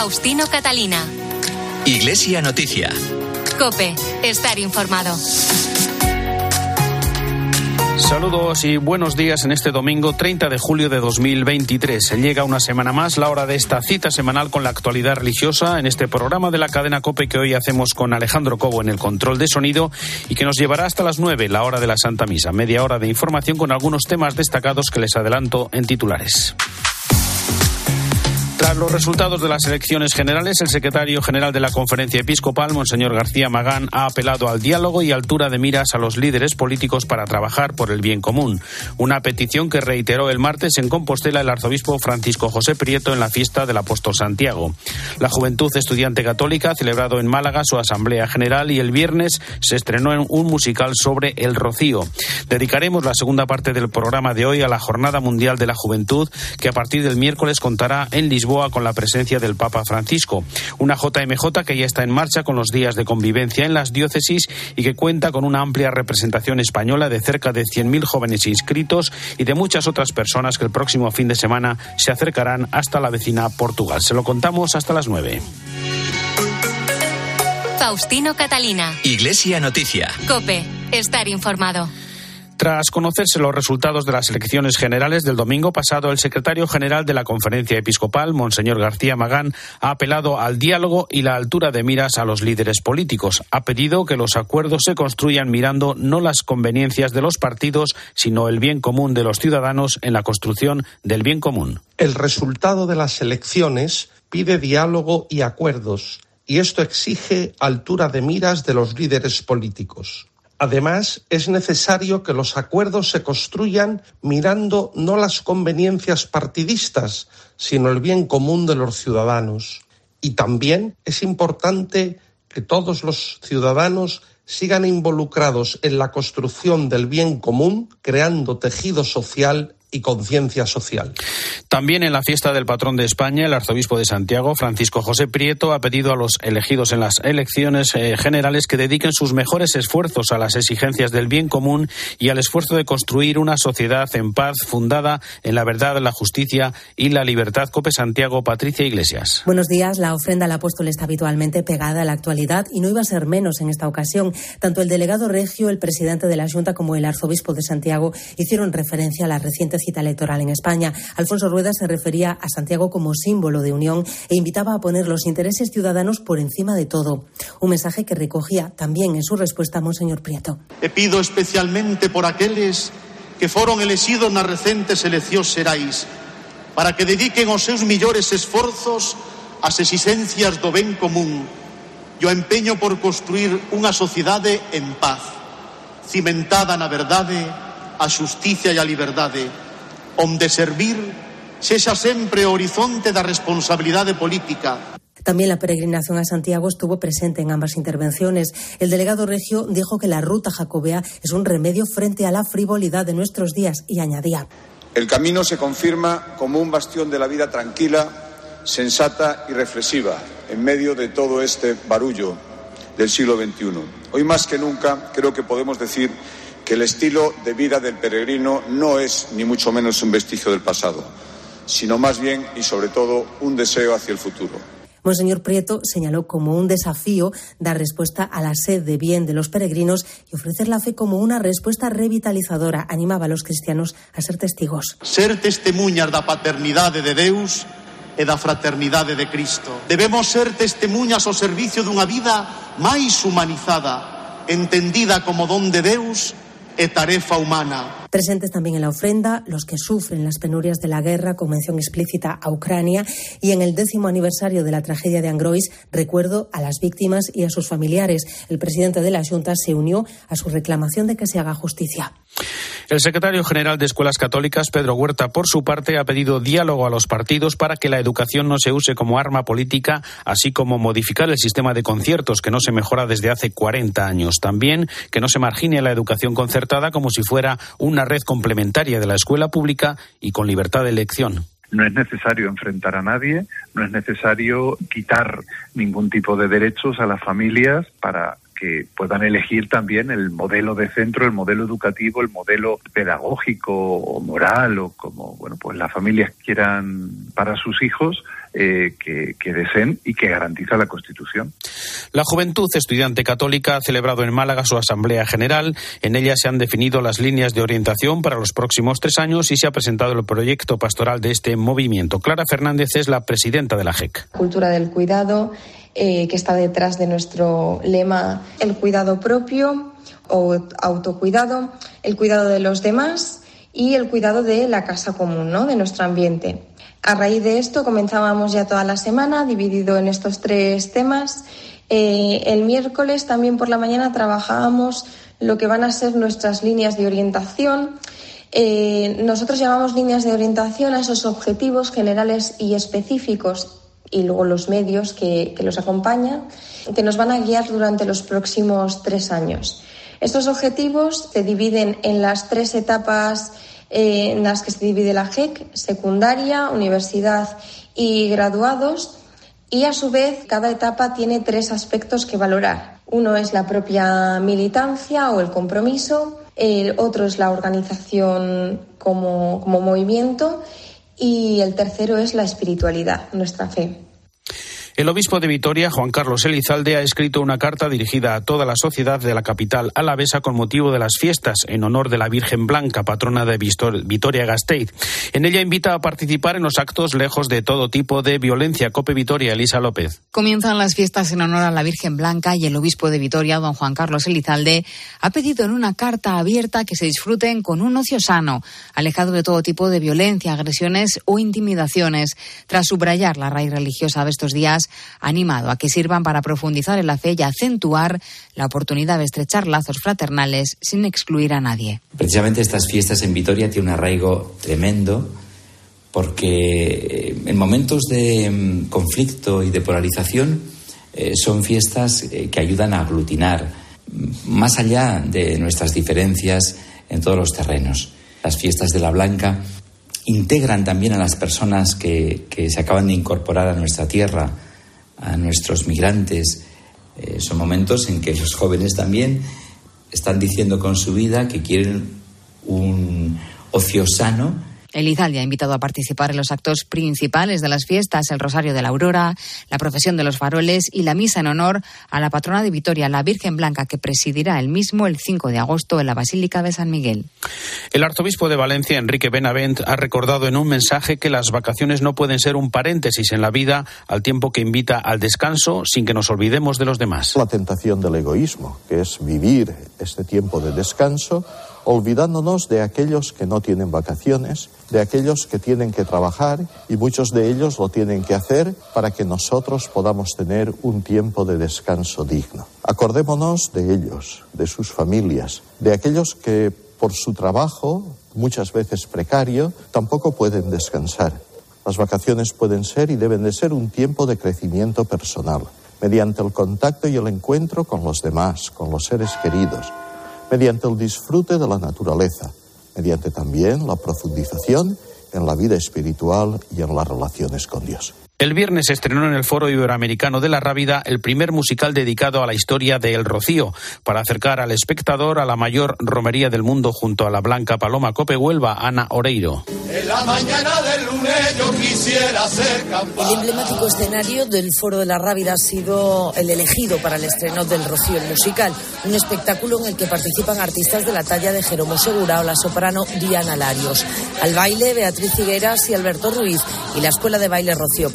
Faustino Catalina. Iglesia Noticia. Cope, estar informado. Saludos y buenos días en este domingo 30 de julio de 2023. Llega una semana más la hora de esta cita semanal con la actualidad religiosa en este programa de la cadena Cope que hoy hacemos con Alejandro Cobo en el control de sonido y que nos llevará hasta las 9, la hora de la Santa Misa. Media hora de información con algunos temas destacados que les adelanto en titulares. Tras los resultados de las elecciones generales, el secretario general de la Conferencia Episcopal, Monseñor García Magán, ha apelado al diálogo y altura de miras a los líderes políticos para trabajar por el bien común. Una petición que reiteró el martes en Compostela el arzobispo Francisco José Prieto en la fiesta del apóstol Santiago. La Juventud Estudiante Católica ha celebrado en Málaga su Asamblea General y el viernes se estrenó en un musical sobre el rocío. Dedicaremos la segunda parte del programa de hoy a la Jornada Mundial de la Juventud, que a partir del miércoles contará en Lisboa con la presencia del Papa Francisco. Una JMJ que ya está en marcha con los días de convivencia en las diócesis y que cuenta con una amplia representación española de cerca de 100.000 jóvenes inscritos y de muchas otras personas que el próximo fin de semana se acercarán hasta la vecina Portugal. Se lo contamos hasta las 9. Faustino Catalina. Iglesia Noticia. Cope, estar informado. Tras conocerse los resultados de las elecciones generales del domingo pasado, el secretario general de la Conferencia Episcopal, Monseñor García Magán, ha apelado al diálogo y la altura de miras a los líderes políticos. Ha pedido que los acuerdos se construyan mirando no las conveniencias de los partidos, sino el bien común de los ciudadanos en la construcción del bien común. El resultado de las elecciones pide diálogo y acuerdos, y esto exige altura de miras de los líderes políticos. Además, es necesario que los acuerdos se construyan mirando no las conveniencias partidistas, sino el bien común de los ciudadanos. Y también es importante que todos los ciudadanos sigan involucrados en la construcción del bien común, creando tejido social y conciencia social. También en la fiesta del patrón de España, el arzobispo de Santiago, Francisco José Prieto, ha pedido a los elegidos en las elecciones eh, generales que dediquen sus mejores esfuerzos a las exigencias del bien común y al esfuerzo de construir una sociedad en paz fundada en la verdad, la justicia y la libertad. Cope Santiago, Patricia Iglesias. Buenos días. La ofrenda al apóstol está habitualmente pegada a la actualidad y no iba a ser menos en esta ocasión. Tanto el delegado regio, el presidente de la Junta como el arzobispo de Santiago hicieron referencia a la reciente cita electoral en España. Alfonso Rueda se refería a Santiago como símbolo de unión e invitaba a poner los intereses ciudadanos por encima de todo. Un mensaje que recogía también en su respuesta a Monseñor Prieto. E pido especialmente por aqueles que foron elegidos nas recentes eleccións xerais para que dediquen os seus millores esforzos ás exigencias do ben común e o empeño por construir unha sociedade en paz, cimentada na verdade, a xusticia e a liberdade, onde servir sexa sempre o horizonte da responsabilidade política. También la peregrinación a Santiago estuvo presente en ambas intervenciones. El delegado regio dijo que la ruta jacobea es un remedio frente a la frivolidad de nuestros días y añadía. El camino se confirma como un bastión de la vida tranquila, sensata y reflexiva en medio de todo este barullo del siglo XXI. Hoy más que nunca creo que podemos decir que el estilo de vida del peregrino no es ni mucho menos un vestigio del pasado, sino más bien y sobre todo un deseo hacia el futuro. Monseñor Prieto señaló como un desafío dar respuesta a la sed de bien de los peregrinos y ofrecer la fe como una respuesta revitalizadora. Animaba a los cristianos a ser testigos. Ser testemunhas da paternidade de Deus e da fraternidade de Cristo. Debemos ser testemunhas ao servicio dunha vida máis humanizada, entendida como don de Deus e tarefa humana. Presentes también en la ofrenda los que sufren las penurias de la guerra con mención explícita a Ucrania y en el décimo aniversario de la tragedia de Angrois recuerdo a las víctimas y a sus familiares. El presidente de la Junta se unió a su reclamación de que se haga justicia. El secretario general de Escuelas Católicas, Pedro Huerta, por su parte, ha pedido diálogo a los partidos para que la educación no se use como arma política, así como modificar el sistema de conciertos que no se mejora desde hace 40 años. También que no se margine la educación concertada como si fuera una red complementaria de la escuela pública y con libertad de elección. No es necesario enfrentar a nadie, no es necesario quitar ningún tipo de derechos a las familias para que puedan elegir también el modelo de centro, el modelo educativo, el modelo pedagógico o moral o como bueno pues las familias quieran para sus hijos eh, que, que, deseen y que garantiza la Constitución. La Juventud Estudiante Católica ha celebrado en Málaga su Asamblea General. En ella se han definido las líneas de orientación para los próximos tres años y se ha presentado el proyecto pastoral de este movimiento. Clara Fernández es la presidenta de la JEC. Cultura del cuidado, eh, que está detrás de nuestro lema el cuidado propio o autocuidado, el cuidado de los demás y el cuidado de la casa común, ¿no? de nuestro ambiente. A raíz de esto comenzábamos ya toda la semana, dividido en estos tres temas. Eh, el miércoles también por la mañana trabajábamos lo que van a ser nuestras líneas de orientación. Eh, nosotros llamamos líneas de orientación a esos objetivos generales y específicos y luego los medios que, los acompañan, que nos van a guiar durante los próximos tres años. Estos objetivos se dividen en las tres etapas eh, en las que se divide la GEC, secundaria, universidad y graduados, y a su vez cada etapa tiene tres aspectos que valorar. Uno es la propia militancia o el compromiso, el otro es la organización como, como movimiento y el tercero es la espiritualidad, nuestra fe. El obispo de Vitoria, Juan Carlos Elizalde, ha escrito una carta dirigida a toda la sociedad de la capital alavesa con motivo de las fiestas en honor de la Virgen Blanca, patrona de Vitoria-Gasteiz. En ella invita a participar en los actos lejos de todo tipo de violencia. Cope Vitoria, Elisa López. Comienzan las fiestas en honor a la Virgen Blanca y el obispo de Vitoria, don Juan Carlos Elizalde, ha pedido en una carta abierta que se disfruten con un ocio sano, alejado de todo tipo de violencia, agresiones o intimidaciones. Tras subrayar la raíz religiosa de estos días, animado a que sirvan para profundizar en la fe y acentuar la oportunidad de estrechar lazos fraternales sin excluir a nadie. Precisamente estas fiestas en Vitoria tienen un arraigo tremendo porque eh, en momentos de mm, conflicto y de polarización eh, son fiestas eh, que ayudan a aglutinar mm, más allá de nuestras diferencias en todos los terrenos. Las fiestas de la Blanca integran también a las personas que, que se acaban de incorporar a nuestra tierra, a nuestros migrantes. Eh, son momentos en que los jóvenes también están diciendo con su vida que quieren un ocio sano Elizalde ha invitado a participar en los actos principales de las fiestas, el Rosario de la Aurora, la procesión de los faroles y la misa en honor a la patrona de Vitoria, la Virgen Blanca, que presidirá el mismo el 5 de agosto en la Basílica de San Miguel. El arzobispo de Valencia, Enrique Benavent, ha recordado en un mensaje que las vacaciones no pueden ser un paréntesis en la vida al tiempo que invita al descanso sin que nos olvidemos de los demás. La tentación del egoísmo, que es vivir este tiempo de descanso olvidándonos de aquellos que no tienen vacaciones, de aquellos que tienen que trabajar y muchos de ellos lo tienen que hacer para que nosotros podamos tener un tiempo de descanso digno. Acordémonos de ellos, de sus familias, de aquellos que por su trabajo, muchas veces precario, tampoco pueden descansar. Las vacaciones pueden ser y deben de ser un tiempo de crecimiento personal, mediante el contacto y el encuentro con los demás, con los seres queridos, mediante el disfrute de la naturaleza, mediante también la profundización en la vida espiritual y en las relaciones con Dios. El viernes se estrenó en el Foro Iberoamericano de la Rábida el primer musical dedicado a la historia de El Rocío, para acercar al espectador a la mayor romería del mundo junto a la Blanca Paloma Cope Huelva, Ana Oreiro. En la mañana del lunes yo quisiera ser El emblemático escenario del Foro de la Rábida ha sido el elegido para el estreno del Rocío, el musical, un espectáculo en el que participan artistas de la talla de Jeromo Segura o la soprano Diana Larios. Al baile, Beatriz Figueras y Alberto Ruiz y la Escuela de Baile Rocío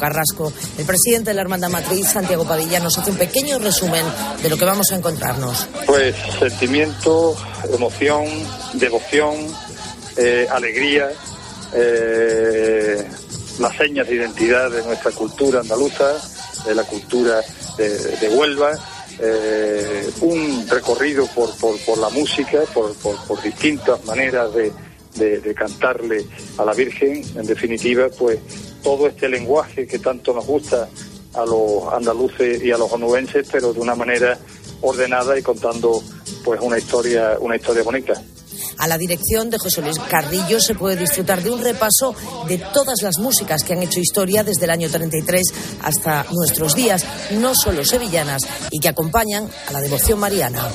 El presidente de la Hermandad Matriz, Santiago Padilla, nos hace un pequeño resumen de lo que vamos a encontrarnos. Pues sentimiento, emoción, devoción, eh, alegría, eh, las señas de identidad de nuestra cultura andaluza, de la cultura de, Huelva, eh, un recorrido por, la música, por, distintas maneras de, cantarle a la Virgen, en definitiva, pues todo este lenguaje que tanto nos gusta a los andaluces y a los onubenses, pero de una manera ordenada y contando pues una historia, una historia bonita. A la dirección de José Luis Carrillo se puede disfrutar de un repaso de todas las músicas que han hecho historia desde el año 33 hasta nuestros días, no solo sevillanas, y que acompañan a la devoción mariana.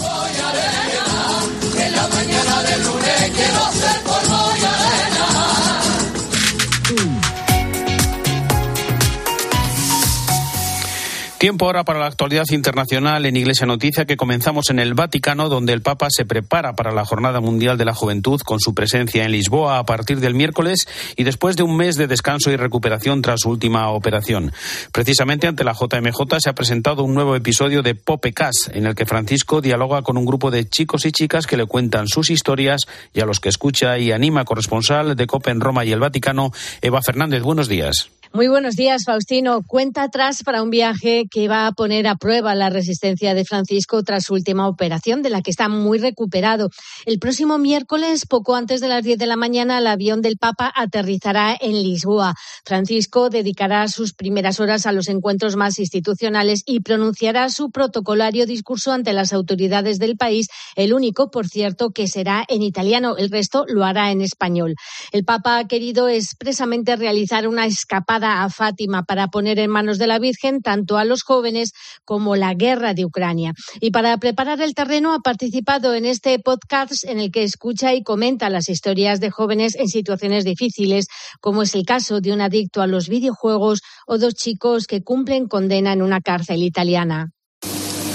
Tiempo ahora para la actualidad internacional en Iglesia Noticia que comenzamos en el Vaticano donde el Papa se prepara para la Jornada Mundial de la Juventud con su presencia en Lisboa a partir del miércoles y después de un mes de descanso y recuperación tras su última operación. Precisamente ante la JMJ se ha presentado un nuevo episodio de Popecast en el que Francisco dialoga con un grupo de chicos y chicas que le cuentan sus historias y a los que escucha y anima corresponsal de COPE en Roma y el Vaticano, Eva Fernández. Buenos días. Muy buenos días, Faustino. Cuenta atrás para un viaje que va a poner a prueba la resistencia de Francisco tras su última operación, de la que está muy recuperado. El próximo miércoles, poco antes de las 10 de la mañana, el avión del Papa aterrizará en Lisboa. Francisco dedicará sus primeras horas a los encuentros más institucionales y pronunciará su protocolario discurso ante las autoridades del país, el único, por cierto, que será en italiano. El resto lo hará en español. El Papa ha querido expresamente realizar una escapada a Fátima para poner en manos de la Virgen tanto a los jóvenes como la guerra de Ucrania. Y para preparar el terreno ha participado en este podcast en el que escucha y comenta las historias de jóvenes en situaciones difíciles, como es el caso de un adicto a los videojuegos o dos chicos que cumplen condena en una cárcel italiana.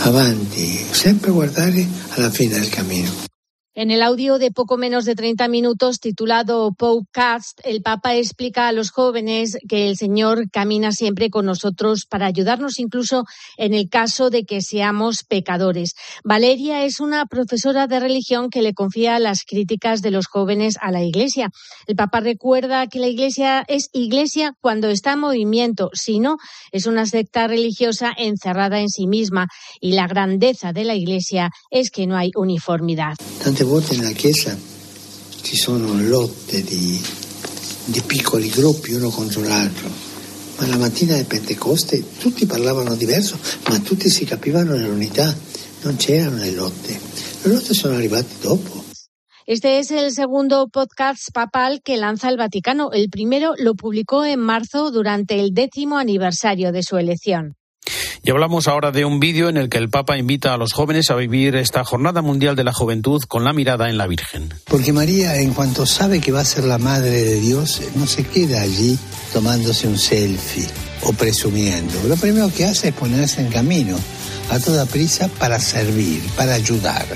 Avanti, siempre guardare alla fine del camino. En el audio de poco menos de 30 minutos titulado Podcast, el Papa explica a los jóvenes que el Señor camina siempre con nosotros para ayudarnos incluso en el caso de que seamos pecadores. Valeria es una profesora de religión que le confía las críticas de los jóvenes a la Iglesia. El Papa recuerda que la Iglesia es Iglesia cuando está en movimiento, si no, es una secta religiosa encerrada en sí misma y la grandeza de la Iglesia es que no hay uniformidad. Volte nella Chiesa ci sono lotte di, di piccoli gruppi uno contro l'altro, ma la mattina del Pentecoste tutti parlavano diverso, ma tutti si capivano nell'unità, non c'erano le lotte. Le lotte sono arrivate dopo. Este es el segundo podcast papal que lanza el Vaticano. El primero lo publicó en marzo durante el décimo aniversario de su elección. Y hablamos ahora de un vídeo en el que el Papa invita a los jóvenes a vivir esta Jornada Mundial de la Juventud con la mirada en la Virgen. Porque María, en cuanto sabe que va a ser la Madre de Dios, no se queda allí tomándose un selfie o presumiendo. Lo primero que hace es ponerse en camino a toda prisa para servir, para ayudar.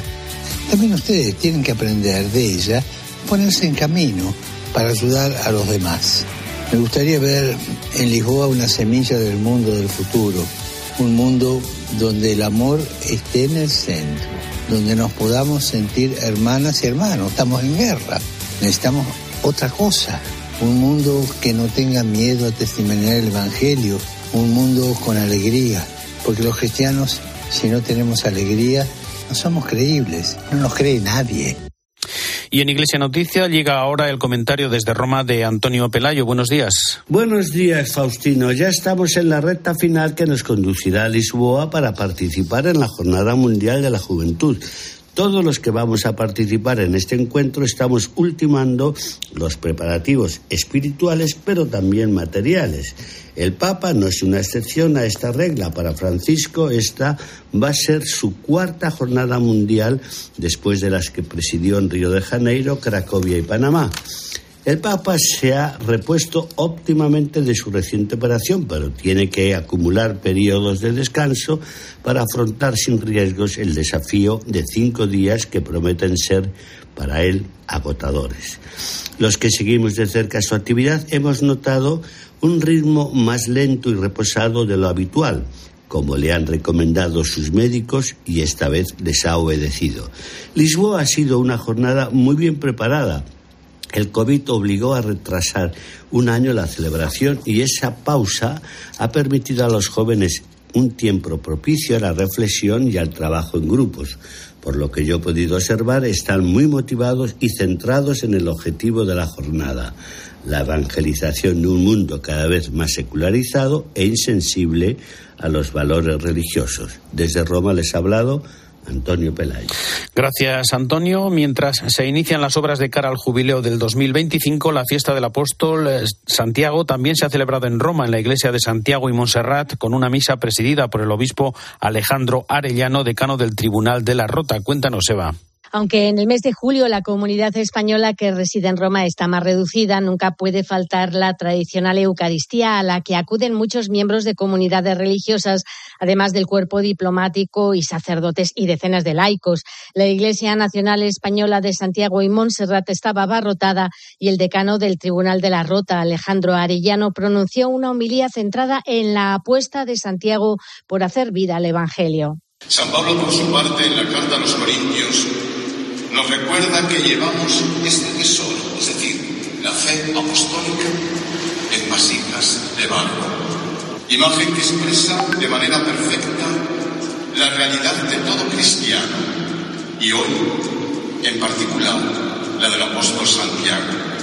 También ustedes tienen que aprender de ella, ponerse en camino para ayudar a los demás. Me gustaría ver en Lisboa una semilla del mundo del futuro un mundo donde el amor esté en el centro, donde nos podamos sentir hermanas y hermanos. Estamos en guerra, necesitamos otra cosa, un mundo que no tenga miedo a testimoniar el Evangelio, un mundo con alegría, porque los cristianos, si no tenemos alegría, no somos creíbles, no nos cree nadie. Y en Iglesia Noticia llega ahora el comentario desde Roma de Antonio Pelayo. Buenos días. Buenos días, Faustino. Ya estamos en la recta final que nos conducirá a Lisboa para participar en la Jornada Mundial de la Juventud. Todos los que vamos a participar en este encuentro estamos ultimando los preparativos espirituales, pero también materiales. El Papa no es una excepción a esta regla. Para Francisco, esta va a ser su cuarta jornada mundial después de las que presidió en Río de Janeiro, Cracovia y Panamá. El Papa se ha repuesto óptimamente de su reciente operación, pero tiene que acumular periodos de descanso para afrontar sin riesgos el desafío de cinco días que prometen ser para él agotadores. Los que seguimos de cerca su actividad hemos notado un ritmo más lento y reposado de lo habitual, como le han recomendado sus médicos y esta vez les ha obedecido. Lisboa ha sido una jornada muy bien preparada el COVID obligó a retrasar un año la celebración y esa pausa ha permitido a los jóvenes un tiempo propicio a la reflexión y al trabajo en grupos. Por lo que yo he podido observar, están muy motivados y centrados en el objetivo de la jornada, la evangelización de un mundo cada vez más secularizado e insensible a los valores religiosos. Desde Roma les ha hablado Antonio Pelayo. Gracias, Antonio. Mientras se inician las obras de cara al jubileo del 2025, la fiesta del apóstol eh, Santiago también se ha celebrado en Roma, en la iglesia de Santiago y Montserrat, con una misa presidida por el obispo Alejandro Arellano, decano del Tribunal de la Rota. Cuéntanos, Eva. Aunque en el mes de julio la comunidad española que reside en Roma está más reducida, nunca puede faltar la tradicional Eucaristía a la que acuden muchos miembros de comunidades religiosas, además del cuerpo diplomático y sacerdotes y decenas de laicos. La Iglesia Nacional Española de Santiago y Montserrat estaba abarrotada y el decano del Tribunal de la Rota, Alejandro Arellano, pronunció una homilía centrada en la apuesta de Santiago por hacer vida al Evangelio. San Pablo, por su parte, en la carta a los Corintios, nos recuerda que llevamos este tesoro, es decir, la fe apostólica, en vasijas de barro, imagen que expresa de manera perfecta la realidad de todo cristiano y hoy, en particular, la del apóstol Santiago.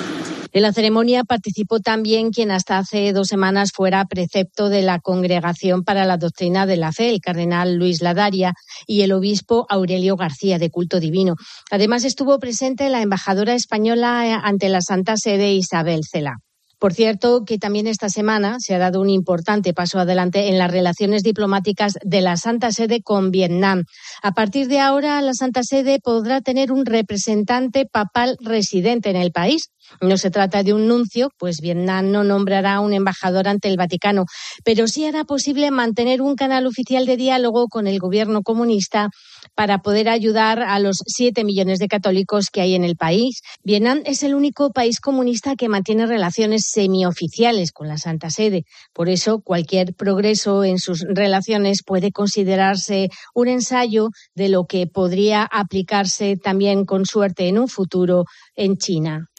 En la ceremonia participó también quien hasta hace dos semanas fuera precepto de la Congregación para la Doctrina de la Fe, el cardenal Luis Ladaria, y el obispo Aurelio García de Culto Divino. Además estuvo presente la embajadora española ante la Santa Sede Isabel Cela. Por cierto, que también esta semana se ha dado un importante paso adelante en las relaciones diplomáticas de la Santa Sede con Vietnam. A partir de ahora, la Santa Sede podrá tener un representante papal residente en el país. No se trata de un nuncio, pues Vietnam no nombrará un embajador ante el Vaticano, pero sí hará posible mantener un canal oficial de diálogo con el gobierno comunista para poder ayudar a los siete millones de católicos que hay en el país. Vietnam es el único país comunista que mantiene relaciones semioficiales con la Santa Sede. Por eso, cualquier progreso en sus relaciones puede considerarse un ensayo de lo que podría aplicarse también con suerte en un futuro en China.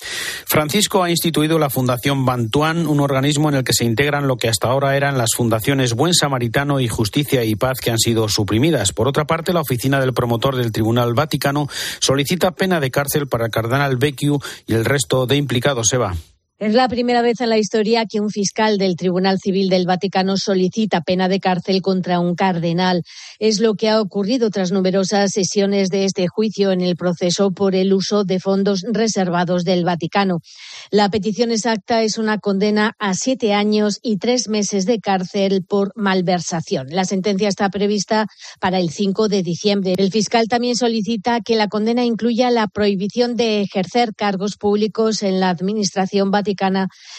Francisco ha instituido la Fundación Bantuán, un organismo en el que se integran lo que hasta ahora eran las fundaciones Buen Samaritano y Justicia y Paz que han sido suprimidas. Por otra parte, la oficina del promotor del Tribunal Vaticano solicita pena de cárcel para el cardenal Becciu y el resto de implicados. Eva. Es la primera vez en la historia que un fiscal del Tribunal Civil del Vaticano solicita pena de cárcel contra un cardenal. Es lo que ha ocurrido tras numerosas sesiones de este juicio en el proceso por el uso de fondos reservados del Vaticano. La petición exacta es una condena a siete años y tres meses de cárcel por malversación. La sentencia está prevista para el 5 de diciembre. El fiscal también solicita que la condena incluya la prohibición de ejercer cargos públicos en la administración vaticana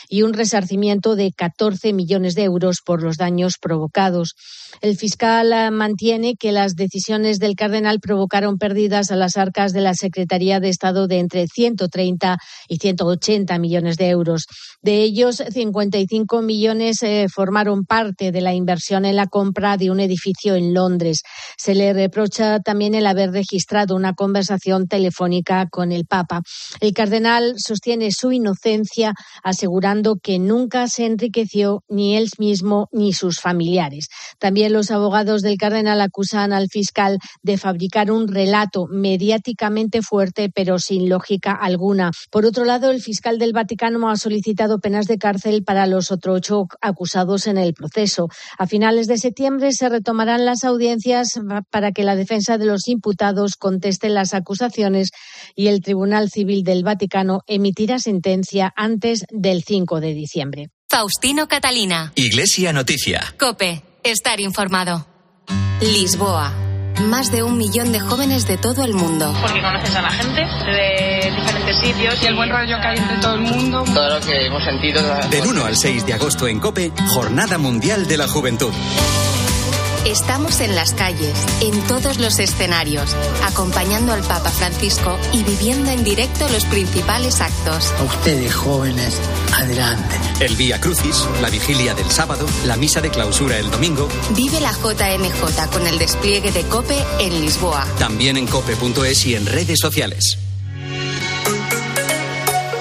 y un resarcimiento de 14 millones de euros por los daños provocados. El fiscal eh, mantiene que las decisiones del cardenal provocaron pérdidas a las arcas de la Secretaría de Estado de entre 130 y 180 millones de euros. De ellos, 55 millones eh, formaron parte de la inversión en la compra de un edificio en Londres. Se le reprocha también el haber registrado una conversación telefónica con el Papa. El cardenal sostiene su inocencia, asegurando que nunca se enriqueció ni él mismo ni sus familiares. También los abogados del cardenal acusan al fiscal de fabricar un relato mediáticamente fuerte, pero sin lógica alguna. Por otro lado, el fiscal del Vaticano ha solicitado penas de cárcel para los otros ocho acusados en el proceso. A finales de septiembre se retomarán las audiencias para que la defensa de los imputados conteste las acusaciones y el Tribunal Civil del Vaticano emitirá sentencia antes del 5 de diciembre. Faustino Catalina. Iglesia Noticia. Cope. Estar informado. Lisboa. Más de un millón de jóvenes de todo el mundo. Porque conoces a la gente de diferentes sitios y el buen rollo que hay entre todo el mundo. Todo lo que hemos sentido. Del 1 al 6 de agosto en Cope, Jornada Mundial de la Juventud. Estamos en las calles, en todos los escenarios, acompañando al Papa Francisco y viviendo en directo los principales actos. A ustedes jóvenes, adelante. El Vía Crucis, la vigilia del sábado, la misa de clausura el domingo. Vive la JMJ con el despliegue de COPE en Lisboa. También en cope.es y en redes sociales.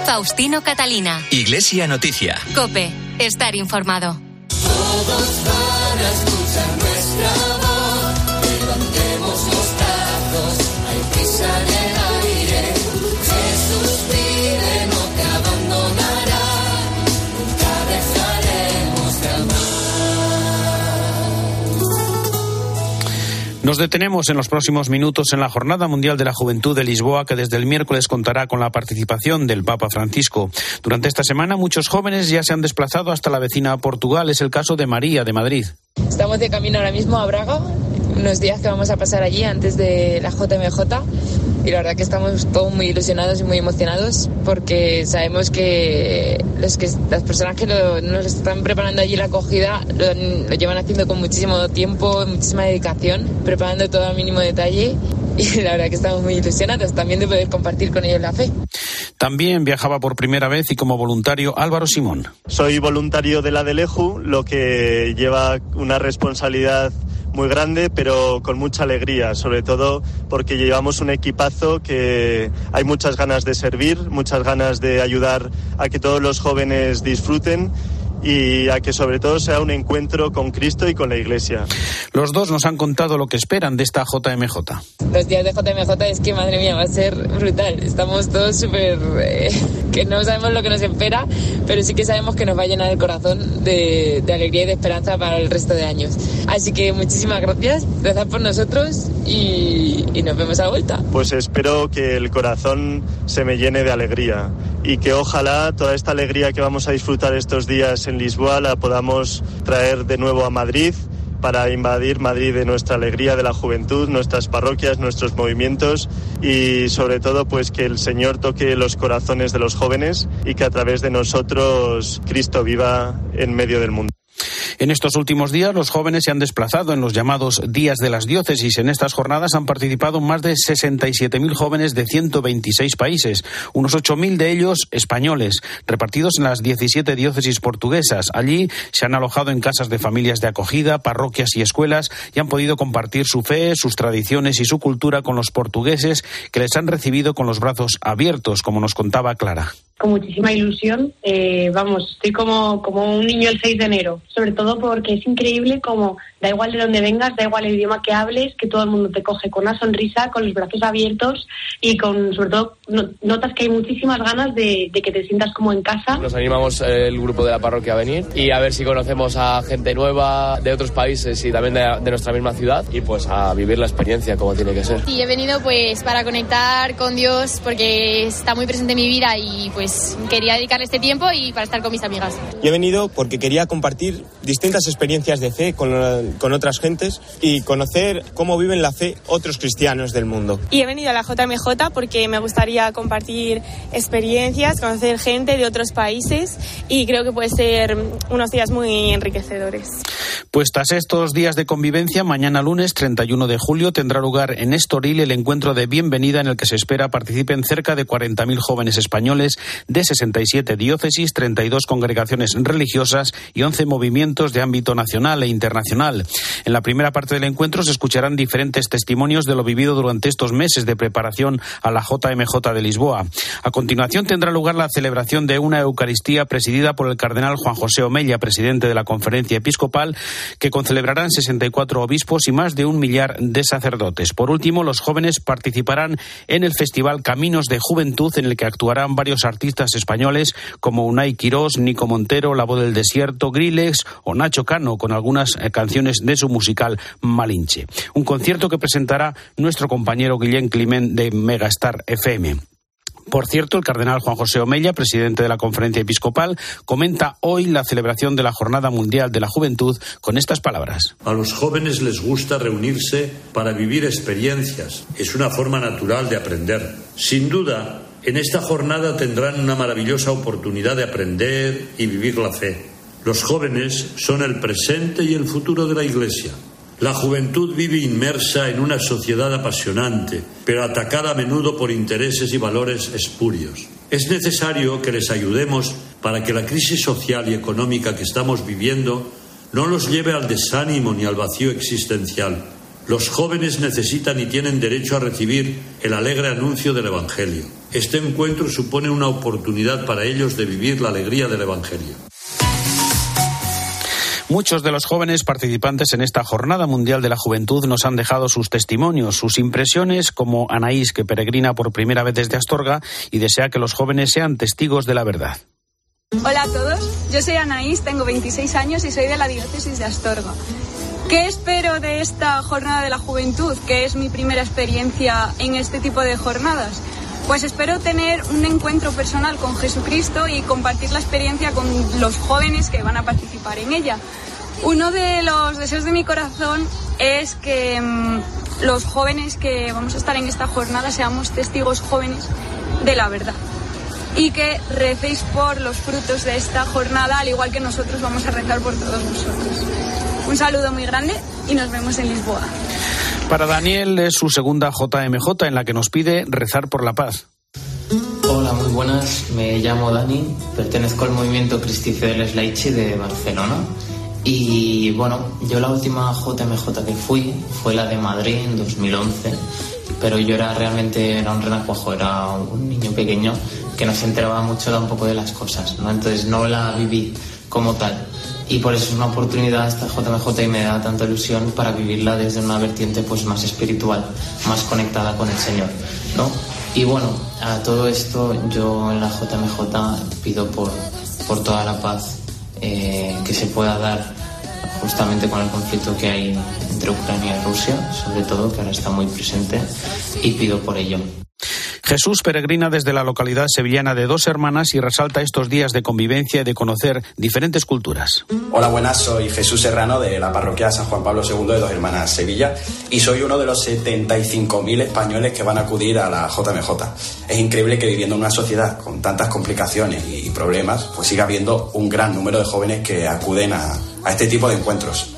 Faustino Catalina. Iglesia Noticia. COPE. Estar informado. Todos para escuchar nuestra voz, levantemos los brazos, hay prisa Nos detenemos en los próximos minutos en la Jornada Mundial de la Juventud de Lisboa, que desde el miércoles contará con la participación del Papa Francisco. Durante esta semana, muchos jóvenes ya se han desplazado hasta la vecina Portugal. Es el caso de María, de Madrid. Estamos de camino ahora mismo a Braga, unos días que vamos a pasar allí antes de la JMJ y la verdad que estamos todos muy ilusionados y muy emocionados porque sabemos que, los que las personas que nos están preparando allí la acogida lo, lo, llevan haciendo con muchísimo tiempo, muchísima dedicación, preparando todo al mínimo detalle y la verdad que estamos muy ilusionados también de poder compartir con ellos la fe. También viajaba por primera vez y como voluntario Álvaro Simón. Soy voluntario de la de Leju, lo que lleva una responsabilidad muy grande, pero con mucha alegría, sobre todo porque llevamos un equipazo que hay muchas ganas de servir, muchas ganas de ayudar a que todos los jóvenes disfruten y a que sobre todo sea un encuentro con Cristo y con la Iglesia. Los dos nos han contado lo que esperan de esta JMJ. Los días de JMJ es que, madre mía, va a ser brutal. Estamos todos súper... Eh, que no sabemos lo que nos espera, pero sí que sabemos que nos va a llenar el corazón de, de alegría y de esperanza para el resto de años. Así que muchísimas gracias, rezad por nosotros y, y nos vemos a vuelta. Pues espero que el corazón se me llene de alegría y que ojalá toda esta alegría que vamos a disfrutar estos días en Lisboa la podamos traer de nuevo a Madrid para invadir Madrid de nuestra alegría de la juventud, nuestras parroquias, nuestros movimientos y sobre todo pues que el Señor toque los corazones de los jóvenes y que a través de nosotros Cristo viva en medio del mundo. En estos últimos días, los jóvenes se han desplazado en los llamados días de las diócesis. En estas jornadas han participado más de 67.000 jóvenes de 126 países, unos 8.000 de ellos españoles, repartidos en las 17 diócesis portuguesas. Allí se han alojado en casas de familias de acogida, parroquias y escuelas y han podido compartir su fe, sus tradiciones y su cultura con los portugueses que les han recibido con los brazos abiertos, como nos contaba Clara con muchísima ilusión. Eh, vamos, estoy como, como un niño el 6 de enero, sobre todo porque es increíble como da igual de dónde vengas, da igual el idioma que hables, que todo el mundo te coge con una sonrisa, con los brazos abiertos y con, sobre todo, notas que hay muchísimas ganas de, de que te sientas como en casa. Nos animamos eh, el grupo de la parroquia a venir y a ver si conocemos a gente nueva de otros países y también de, de nuestra misma ciudad y pues a vivir la experiencia como tiene que ser. Sí, he venido pues para conectar con Dios porque está muy presente en mi vida y pues quería dedicarle este tiempo y para estar con mis amigas. Y he venido porque quería compartir distintas experiencias de fe con con otras gentes y conocer cómo viven la fe otros cristianos del mundo. Y he venido a la JMJ porque me gustaría compartir experiencias, conocer gente de otros países y creo que puede ser unos días muy enriquecedores. Pues tras estos días de convivencia, mañana lunes 31 de julio tendrá lugar en Estoril el encuentro de bienvenida en el que se espera participen cerca de 40.000 jóvenes españoles de 67 diócesis, 32 congregaciones religiosas y 11 movimientos de ámbito nacional e internacional. En la primera parte del encuentro se escucharán diferentes testimonios de lo vivido durante estos meses de preparación a la JMJ de Lisboa. A continuación tendrá lugar la celebración de una Eucaristía presidida por el cardenal Juan José Omella, presidente de la Conferencia Episcopal, que concelebrarán 64 obispos y más de un millar de sacerdotes. Por último, los jóvenes participarán en el festival Caminos de Juventud, en el que actuarán varios artistas españoles como Unai Quirós, Nico Montero, La Voz del Desierto, Grillex o Nacho Cano, con algunas eh, canciones de su musical Malinche. Un concierto que presentará nuestro compañero Guillén Climent de Megastar FM. Por cierto, el cardenal Juan José Omella, presidente de la Conferencia Episcopal, comenta hoy la celebración de la Jornada Mundial de la Juventud con estas palabras. A los jóvenes les gusta reunirse para vivir experiencias. Es una forma natural de aprender. Sin duda, en esta jornada tendrán una maravillosa oportunidad de aprender y vivir la fe. Los jóvenes son el presente y el futuro de la Iglesia. La juventud vive inmersa en una sociedad apasionante, pero atacada a menudo por intereses y valores espurios. Es necesario que les ayudemos para que la crisis social y económica que estamos viviendo no los lleve al desánimo ni al vacío existencial. Los jóvenes necesitan y tienen derecho a recibir el alegre anuncio del Evangelio. Este encuentro supone una oportunidad para ellos de vivir la alegría del Evangelio. Muchos de los jóvenes participantes en esta Jornada Mundial de la Juventud nos han dejado sus testimonios, sus impresiones, como Anaís, que peregrina por primera vez desde Astorga y desea que los jóvenes sean testigos de la verdad. Hola a todos, yo soy Anaís, tengo 26 años y soy de la diócesis de Astorga. ¿Qué espero de esta jornada de la juventud, que es mi primera experiencia en este tipo de jornadas? Pues espero tener un encuentro personal con Jesucristo y compartir la experiencia con los jóvenes que van a participar en ella. Uno de los deseos de mi corazón es que mm, los jóvenes que vamos a estar en esta jornada seamos testigos jóvenes de la verdad y que recéis por los frutos de esta jornada, al igual que nosotros vamos a rezar por todos nosotros. Un saludo muy grande y nos vemos en Lisboa. Para Daniel es su segunda JMJ en la que nos pide rezar por la paz. Hola, muy buenas. Me llamo Dani, pertenezco al movimiento Cristi Fideles Laici de Barcelona. Y bueno, yo la última JMJ que fui fue la de Madrid en 2011, pero yo era realmente era un renacuajo, era un niño pequeño que no se enteraba mucho tampoco de las cosas, ¿no? entonces no la viví como tal. Y por eso es una oportunidad esta JMJ y me da tanta ilusión para vivirla desde una vertiente pues más espiritual, más conectada con el Señor, ¿no? Y bueno, a todo esto yo en la JMJ pido por, por toda la paz eh, que se pueda dar justamente con el conflicto que hay entre Ucrania y Rusia, sobre todo, que ahora está muy presente, y pido por ello. Jesús peregrina desde la localidad sevillana de Dos Hermanas y resalta estos días de convivencia y de conocer diferentes culturas. Hola, buenas, soy Jesús Serrano de la parroquia San Juan Pablo II de Dos Hermanas Sevilla y soy uno de los 75.000 españoles que van a acudir a la JMJ. Es increíble que viviendo en una sociedad con tantas complicaciones y problemas, pues siga habiendo un gran número de jóvenes que acuden a, a este tipo de encuentros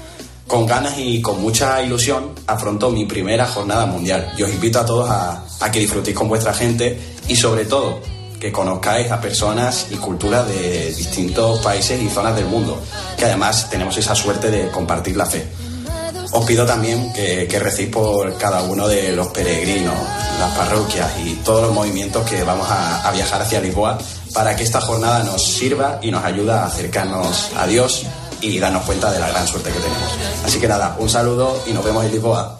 con ganas y con mucha ilusión afronto mi primera jornada mundial. Y os invito a todos a, que disfrutéis con vuestra gente y sobre todo que conozcáis a personas y culturas de distintos países y zonas del mundo, que además tenemos esa suerte de compartir la fe. Os pido también que, que recéis por cada uno de los peregrinos, las parroquias y todos los movimientos que vamos a, a viajar hacia Lisboa para que esta jornada nos sirva y nos ayude a acercarnos a Dios y darnos cuenta de la gran suerte que tenemos. Así que nada, un saludo y nos vemos en Lisboa.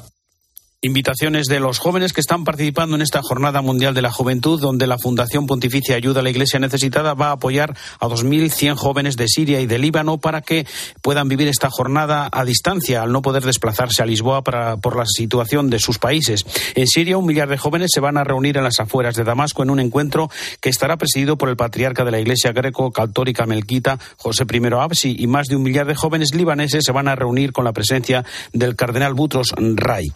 Invitaciones de los jóvenes que están participando en esta Jornada Mundial de la Juventud, donde la Fundación Pontificia Ayuda a la Iglesia Necesitada va a apoyar a 2.100 jóvenes de Siria y de Líbano para que puedan vivir esta jornada a distancia, al no poder desplazarse a Lisboa para, por la situación de sus países. En Siria, un millar de jóvenes se van a reunir en las afueras de Damasco en un encuentro que estará presidido por el patriarca de la Iglesia greco-católica melquita, José I Absi, y más de un millar de jóvenes libaneses se van a reunir con la presencia del cardenal Butros Ray.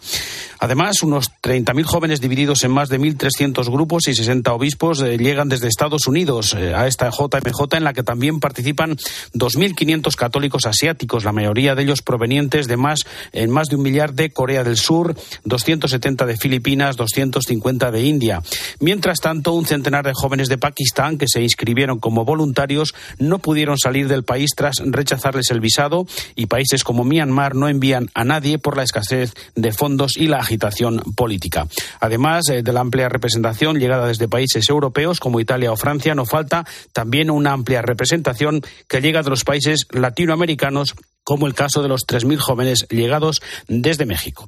Además, unos 30.000 jóvenes divididos en más de 1.300 grupos y 60 obispos eh, llegan desde Estados Unidos eh, a esta JMJ en la que también participan 2.500 católicos asiáticos, la mayoría de ellos provenientes de más, en más de un millar de Corea del Sur, 270 de Filipinas, 250 de India. Mientras tanto, un centenar de jóvenes de Pakistán que se inscribieron como voluntarios no pudieron salir del país tras rechazarles el visado y países como Myanmar no envían a nadie por la escasez de fondos y la agitación política. Además eh, de la amplia representación llegada desde países europeos como Italia o Francia, no falta también una amplia representación que llega de los países latinoamericanos, como el caso de los 3.000 jóvenes llegados desde México.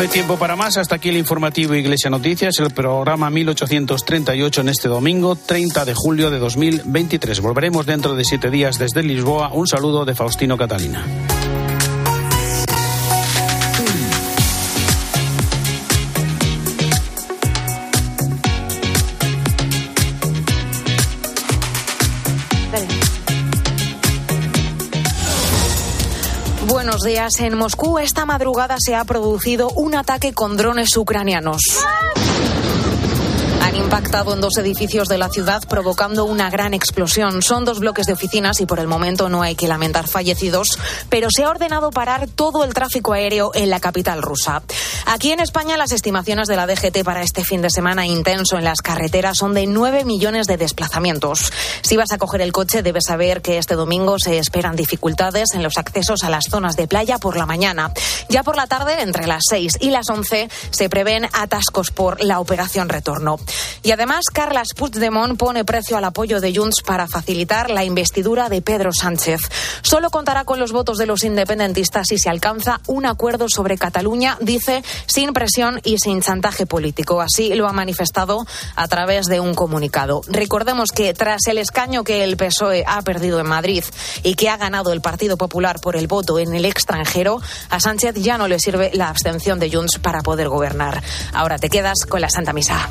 No hay tiempo para más. Hasta aquí el informativo Iglesia Noticias, el programa 1838 en este domingo, 30 de julio de 2023. Volveremos dentro de siete días desde Lisboa. Un saludo de Faustino Catalina. En Moscú esta madrugada se ha producido un ataque con drones ucranianos han impactado en dos edificios de la ciudad provocando una gran explosión. Son dos bloques de oficinas y por el momento no hay que lamentar fallecidos, pero se ha ordenado parar todo el tráfico aéreo en la capital rusa. Aquí en España las estimaciones de la DGT para este fin de semana intenso en las carreteras son de 9 millones de desplazamientos. Si vas a coger el coche debes saber que este domingo se esperan dificultades en los accesos a las zonas de playa por la mañana. Ya por la tarde, entre las 6 y las 11, se prevén atascos por la operación retorno. Y además, Carles Puigdemont pone precio al apoyo de Junts para facilitar la investidura de Pedro Sánchez. Solo contará con los votos de los independentistas si se alcanza un acuerdo sobre Cataluña, dice, sin presión y sin chantaje político. Así lo ha manifestado a través de un comunicado. Recordemos que tras el escaño que el PSOE ha perdido en Madrid y que ha ganado el Partido Popular por el voto en el extranjero, a Sánchez ya no le sirve la abstención de Junts para poder gobernar. Ahora te quedas con la Santa Misa.